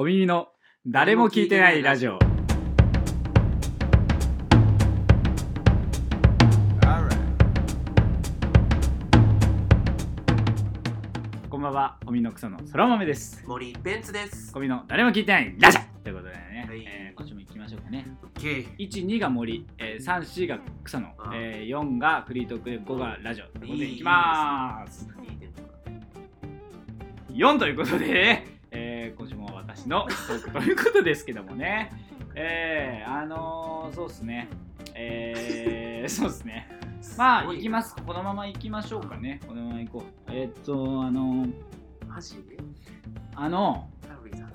お耳の誰も聞いてないラジオ。こんばんは、おみのくそのそら豆です。森ベンツです。おみの誰も聞いてないラジオということでね、はいえー今週も行きましょうかね。1、2が森、えー、3、4が草野、うんえー、4がフリートークで5がラジオということでいきまーす。いいテンポだ4ということで、のトークということですけどもね、えー、あのー、そうっすね、えー、そうっすね、まあ、行きます、このまま行きましょうかね、このまま行こう。えーっと、あのー、マジ？であの。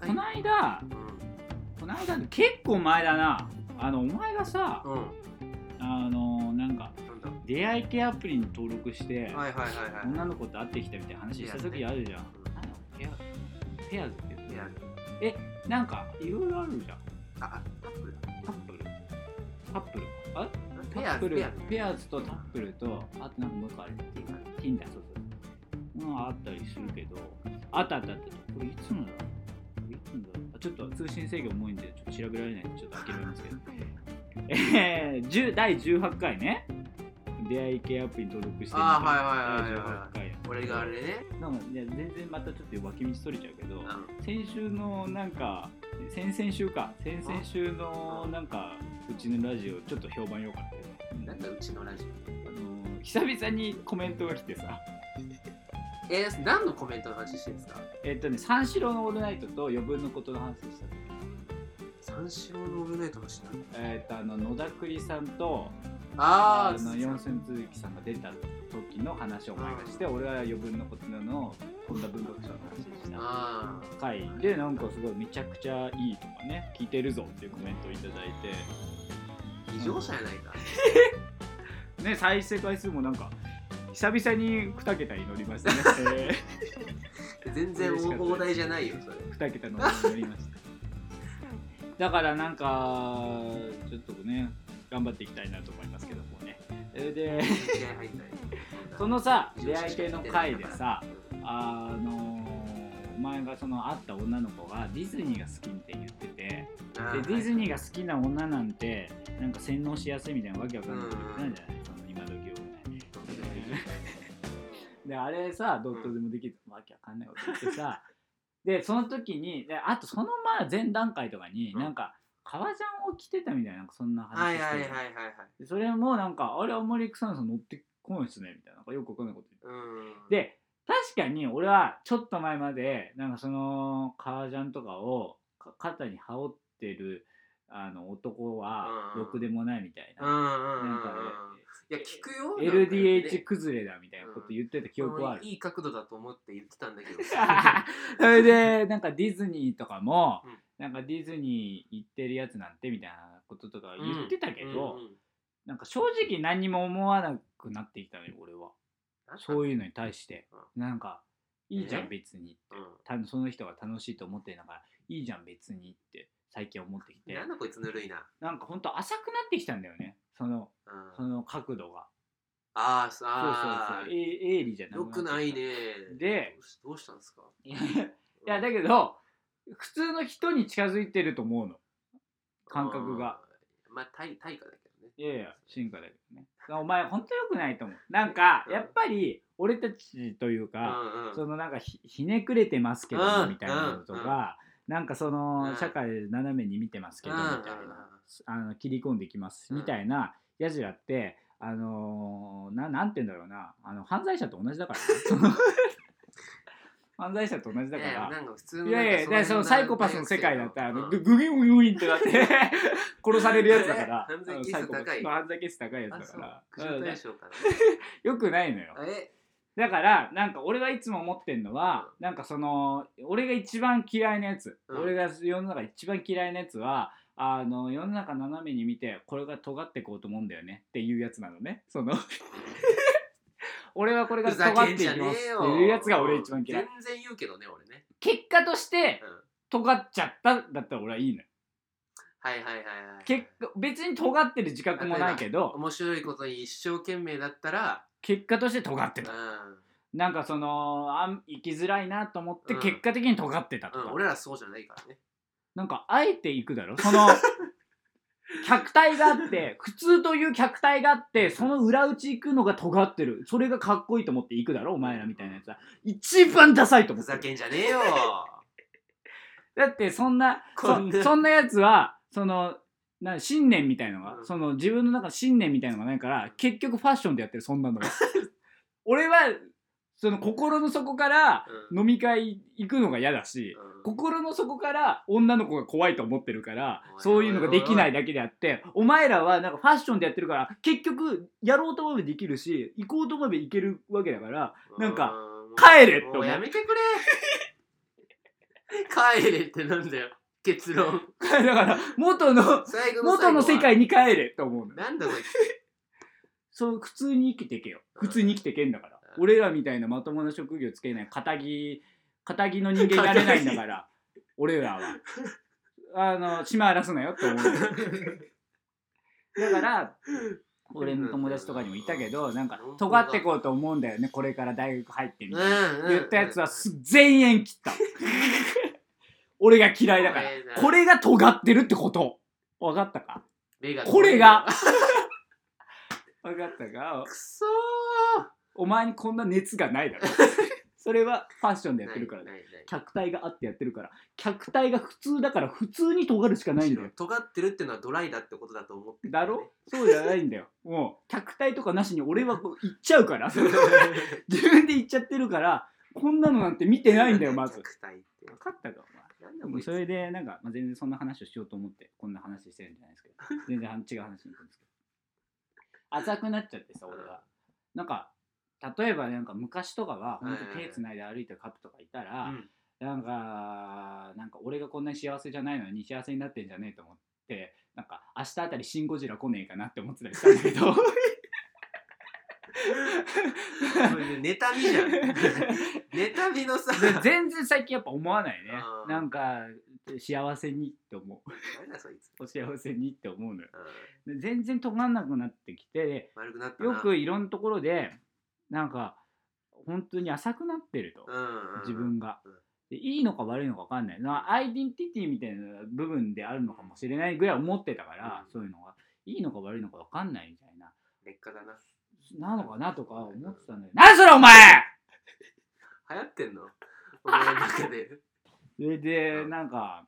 この間、うこの間、結構前だな、あの、お前がさ、ん。うん。あのー、なんか、出会い系アプリに登録して、はいはいはいはい。女の子と会ってきたみたいな話した時あるじゃん。ペアペアーズって言うペアなんかいろいろあるじゃん。あ、あタップルだ。タップルタップルあペアタップルペアペアーズとタップルとあとなんかもう一個ある。ティンダそうそう。まああったりするけど、あったあったあった。これいつのだいつのだあちょっと通信制御重いんでちょっと調べられないんでちょっと諦めますけど。えー、10第18回ね。出会い系アプリに登録してはいはいはいはい第18回。俺があれね。いや全然またちょっと脇道それちゃうけど、うん。先週のなんか先々週か先々週のなんかうちのラジオちょっと評判良かったよねなんだうちのラジあの久々にコメントが来てさオ。えー、何のコメントの話してるんですか？えっとね三四郎のオールナイトと余分のことの話でした三四郎のオールナイトの話なの？えっとあの野田栗さんとあの四千鈴木さんが出た時の話をお前がして俺は余分のことの本田文学賞の話でした。あ回でなんかすごいめちゃくちゃいいとかね聞いてるぞっていうコメントをいただいて。ー、異常者やないか。ね再生回数もなんか久々に2桁に乗りましたね、え 全然大大じゃないよ、それ。ー、2桁の乗りました。だからなんかちょっとね頑張っていきたいなと思いますけどもね。で そのさ出会い系の回でさあのお前がその会った女の子がディズニーが好きって言っててでディズニーが好きな女なんてなんか洗脳しやすいみたいなわけわかんない。こと言ってたんじゃない？その今時をね。であれさどうとでもできる、わけわかんないこと言ってさ。でその時にであとその前前段階とかに、うん。なんか革ジャンを着てたみたいななんかそんなはいはいはいはいはい。でそれもなんかあれあんまり草野さん乗ってこないっすねみたいななんかよくわかんないこと言って。うん。で確かに俺はちょっと前までなんかその革ジャンとかをか肩に羽織ってるあの男はうん。ろくでもないみたいうんな、うんうんうん。なんかいや聞くよ LDH 崩れだみたいなこと言ってた記憶はある。いい角度だと思って言ってたんだけど それでなんかディズニーとかも、うんなんかディズニー行ってるやつなんてみたいなこととか言ってたけど、うんうんうん。なんか正直何にも思わなくなってきたのよ俺は。そういうのに対して、なんかいいじゃんえ？別にって、うん。たその人が楽しいと思ってるんだからいいじゃん別にって最近思ってきて。なんだこいつぬるいな、なんかほんと浅くなってきたんだよね。そのうん、その角度が。あーそうそうあそう。え鋭利じゃなよくなってきた。くないね。でどうしたんですか？いやだけど普通の人に近づいてると思うの。感覚が。うんまあ対対価だけどね。いやいや進化だけどね。お前ほんとよくないと思う。なんかうん。やっぱり俺たちというか、うんうん。そのなんかひひねくれてますけどうん。みたいなのとか、なんかそのうん。社会斜めに見てますけどみたいな、あの切り込んできますうん。みたいなやじらってあのーななんて言うんだろうなあの犯罪者と同じだからね 犯罪者と同じだかいやいやら。なんか普通のいやいや、だからそのサイコパスの世界だったら、あのグギングインってなって 殺されるやつだから、犯罪係数サイコパス高い犯罪係数高いやつだから、苦情う。ん対象かよくないのよ。なえ？だからなんか俺はいつも思ってんのは、なんかその俺が一番嫌いなやつ、うん。俺が世の中一番嫌いなやつはあの世の中斜めに見てこれが尖ってこうと思うんだよねっていうやつなのね。その俺はこれが尖っていきますっていうやつが俺一番嫌い。全然言うけどね俺ね。結果としてうん。尖っちゃっただったら俺はいいのよ。はいはいはいはい結果別に尖ってる自覚もないけど面白いことに一生懸命だったら結果として尖ってうたん。なんかそのあん生きづらいなと思ってうん。結果的に尖ってたとか、うん俺らそうじゃないからね。なんかあえて行くだろ？その 客体があって 普通という客体があってその裏打ち行くのが尖ってる。それがかっこいいと思って行くだろ？お前らみたいなやつは。一番ダサいとふざ思ってる。けんじゃねえよ。だってそんなそそんなやつはそのな信念みたいのが、うん。その自分の中の信念みたいのがないから結局ファッションでやってるそんなのは 俺はその心の底からうん。飲み会行くのが嫌だし、うん。心の底から女の子が怖いと思ってるからそういうのができないだけであってお前らはなんかファッションでやってるから結局やろうと思えばできるし行こうと思えば行けるわけだからなんかうん帰れって。思うやめてくれ。帰れってなんだよ。結論。だから元の元の世界に帰れと思うの。なんだこいつ そう普通に生きてけよ。普通に生きてけんだから。うん俺らみたいなまともな職業つけない肩着肩着の人間になれないんだから 俺らは。あの島荒らすなよって思う。だから 俺の友達とかにもいたけどなんか尖ってこうと思うんだよねこれから大学入ってみたいな。言ったやつはす全員切った。俺が嫌いだから。これが尖ってるってこと。分かったか？これが。分 かったか？くそお前にこんな熱がないだろ。それはファッションでーやってるからね。客体があってやってるから。客体が普通だから普通に尖るしかないんだよ。尖ってるってのはドライだってことだと思ってるだろ？そうじゃないんだよ。もう客体とかなしに俺はこう言っちゃうから。自分で言っちゃってるからこんなのなんて見てないんだよまず。客体って。分かったかお前。それでなんか、まあ、全然そんな話をしようと思ってこんな話してるんじゃないですけど。全然違う話に行くんですけど。浅くなっちゃってさ俺がなんか例えばなんか昔とかは本当手つないで歩いてるカップとかいたら、うん。なんかなんか俺がこんなに幸せじゃないのに幸せになってんじゃねえと思ってなんか明日あたりシン・ゴジラ来ねえかなって思ってたりしたんだけど。妬みじゃん。妬みのさ。で全然最近やっぱ思わないね。なんか幸せにって思う。お 幸せにって思うのよ。全然尖んなくなってきてよくいろんなところでなんか本当に浅くなってると、自分が。うん。でいいのか悪いのか分かんない。なアイデンティティみたいな部分であるのかもしれないぐらい思ってたから、うん。そういうのが。いいのか悪いのか分かんないみたいな。劣化だな。なのかなとか思ってたんだけど何それお前！流行ってんの？お前の中で。それでうん。なんか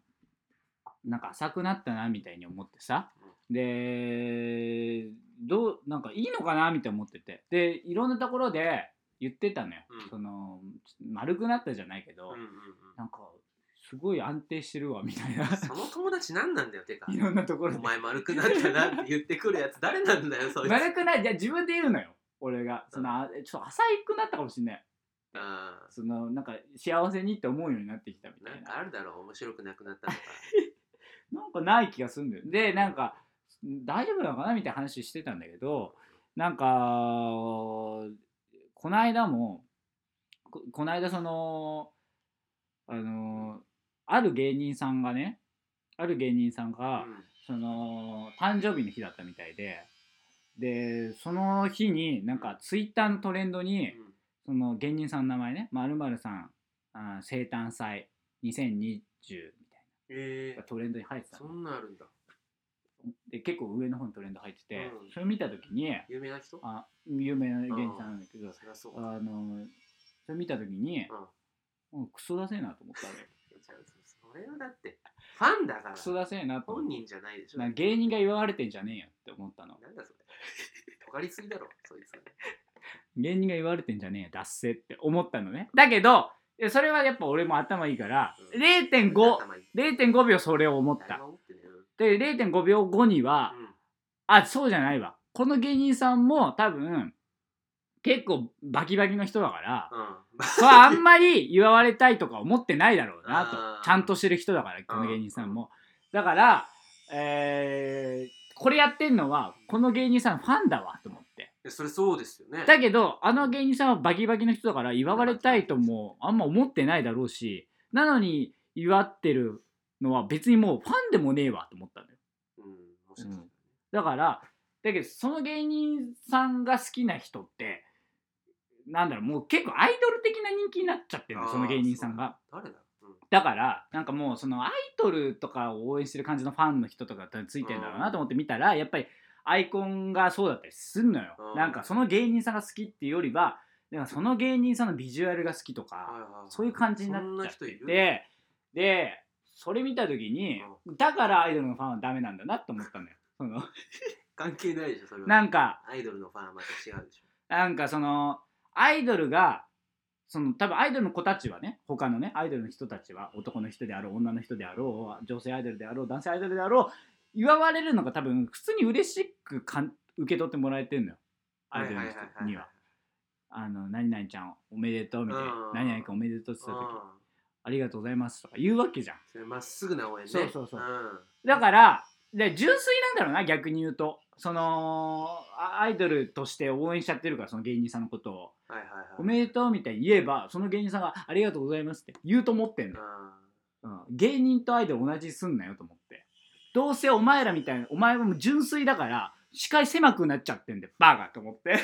なんか浅くなったなみたいに思ってさでどうなんかいいのかなみたいに思ってて。でいろんなところで言ってたのよ、うん。その丸くなったじゃないけど、うんうんうん。なんかすごい安定してるわみたいな。その友達何なんだよてか。いろんなところで。お前丸くなったなって言ってくるやつ誰なんだよそいつ。丸くないじゃあ自分で言うのよ俺が。そのあちょっと浅くなったかもしんない。あそのなんか幸せにって思うようになってきたみたいな。かあるだろう面白くなくなったのか。なんかない気がするんだよ。でなんか大丈夫なのかなみたいな話してたんだけどなんかこの間もここの間そのあのある芸人さんがねある芸人さんが、うん。その誕生日の日だったみたいででその日になんかツイッターのトレンドにうん。その芸人さんの名前ねまるさんあ生誕祭2020みたいえなトレンドに入ってたそんなんあるんだで結構上の方にトレンド入ってて、うん。それ見た時に有名な人？あ有名な芸人さんなんだけど、そりゃそう。あのそれ見た時に、うん、クソだせえなと思ったの。それはだってファンだから。クソだせえなと思って本人じゃないでしょ。なんか芸人が祝われてんじゃねえよって思ったの。なんだそれ。尖りすぎだろそいつ芸人が言われてんじゃねえよ脱せって思ったのね。だけどいやそれはやっぱ俺も頭いいから、うん。0.5頭いい。0.5秒それを思っ誰たも思っで0.5秒後には、うん。あそうじゃないわ。この芸人さんも多分結構バキバキの人だから、うん。あんまり祝われたいとか思ってないだろうなと。ちゃんとしてる人だからこの芸人さんも。だから、えーこれやってんのはこの芸人さんファンだわと思って。それそうですよね。だけどあの芸人さんはバキバキの人だから祝われたいともあんま思ってないだろうしなのに祝ってるのは別にもうファンでもねえわと思ったのよ。うん。だからだけどその芸人さんが好きな人ってなんだろうもう結構アイドル的な人気になっちゃってるのその芸人さんが。誰だ？うん。だからなんかもうそのアイドルとかを応援してる感じのファンの人とかついてるんだろうなと思って見たらやっぱりアイコンがそうだったりすんのよ。うん。なんかその芸人さんが好きっていうよりはなんかその芸人さんのビジュアルが好きとかそういう感じになっちゃってな人いるてでそれ見た時にだからアイドルのファンはダメなんだなと思ったのよ。その。関係ないでしょそれは。なんかアイドルのファンはまた違うでしょ。なんかそのアイドルがその多分アイドルの子たちはね他のねアイドルの人たちは男の人であろう女の人であろう女性アイドルであろう男性アイドルであろう祝われるのが多分普通に嬉しくかん受け取ってもらえてんのよ。アイドルの人には。あの何々ちゃんおめでとうみたいな。うん。何々くんおめでとうって言った時。うんありがとうございます。とか言うわけじゃん。それまっすぐな応援ね。そうそうそう。うん。だからで純粋なんだろうな逆に言うと。そのあアイドルとして応援しちゃってるからその芸人さんのことを。はいはいはい。おめでとうみたいに言えばその芸人さんがありがとうございますって言うと思ってんの、うん、芸人とアイドル同じすんなよと思って。どうせお前らみたいなお前はもう純粋だから視界狭くなっちゃってんだよバカと思って。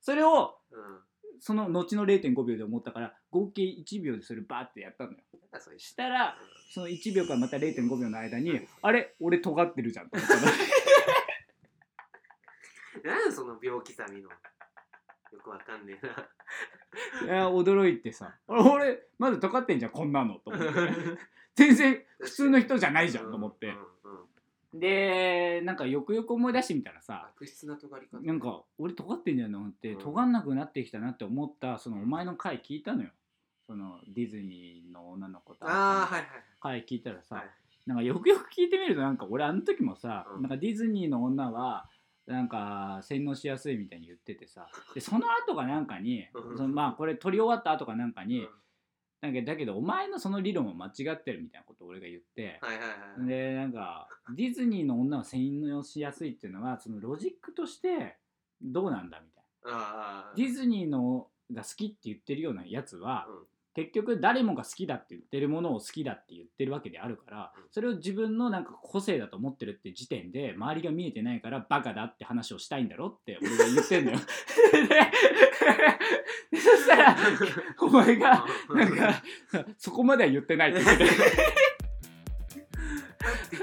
それをうんうんその後の0.5秒で思ったから合計1秒でそれバーってやったのよ。なんだそれしたらその1秒からまた0.5秒の間にあれ俺尖ってるじゃんと思ったの。なんその病気さみの？よくわかんねえな。いや驚いてさ。俺まだ尖ってんじゃんこんなのと思って。全然普通の人じゃないじゃんと思って。うんうんうんでなんかよくよく思い出してみたらさ悪質な尖り方。なんか俺尖ってんじゃんと思ってうん。尖んなくなってきたなって思ったそのお前の回聞いたのよ。そのディズニーの女の子とああはいはい回聞いたらさ、はい。なんかよくよく聞いてみるとなんか俺あの時もさ、うん。なんかディズニーの女はなんか洗脳しやすいみたいに言っててさでその後かなんかに、うん。そのまあこれ撮り終わった後かなんかに、うんなんかだけどお前のその理論は間違ってるみたいなことを俺が言って、はいはいはいでなんかディズニーの女は洗脳しやすいっていうのはそのロジックとしてどうなんだみたいな。ディズニーのが好きって言ってるようなやつは、うん結局誰もが好きだって言ってるものを好きだって言ってるわけであるからうん。それを自分のなんか個性だと思ってるって時点で周りが見えてないからバカだって話をしたいんだろって俺が言ってんだよ。でそしたらお前がなんかそこまでは言ってないって言って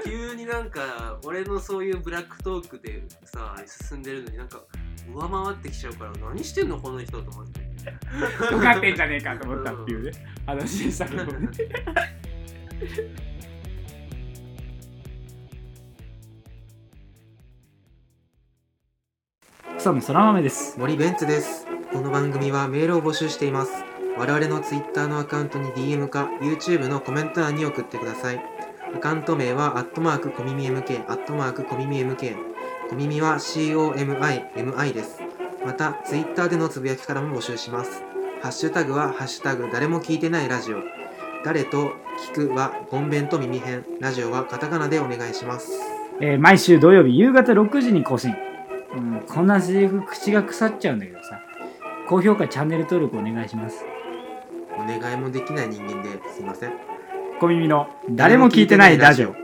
急になんか俺のそういうブラックトークでさ進んでるのになんか上回ってきちゃうから何してんのこの人と思って尖ってんじゃねえかと思ったっていうね話でしたけどね。草野そら豆です。森ベンツです。この番組はメールを募集しています。我々の Twitter のアカウントに DM か YouTube のコメント欄に送ってください。アカウント名はアットマークコミミ MK アットマークコミミ MK コミミは COMIMI ですまた Twitter でのつぶやきからも募集します。ハッシュタグはハッシュタグ誰も聞いてないラジオ。誰と聞くはゴンベンと耳編ラジオはカタカナでお願いします。えー毎週土曜日夕方6時に更新、うん、こんなセリフ口が腐っちゃうんだけどさ。高評価チャンネル登録お願いします。お願いもできない人間ですいません。小耳の誰も聞いてないラジオ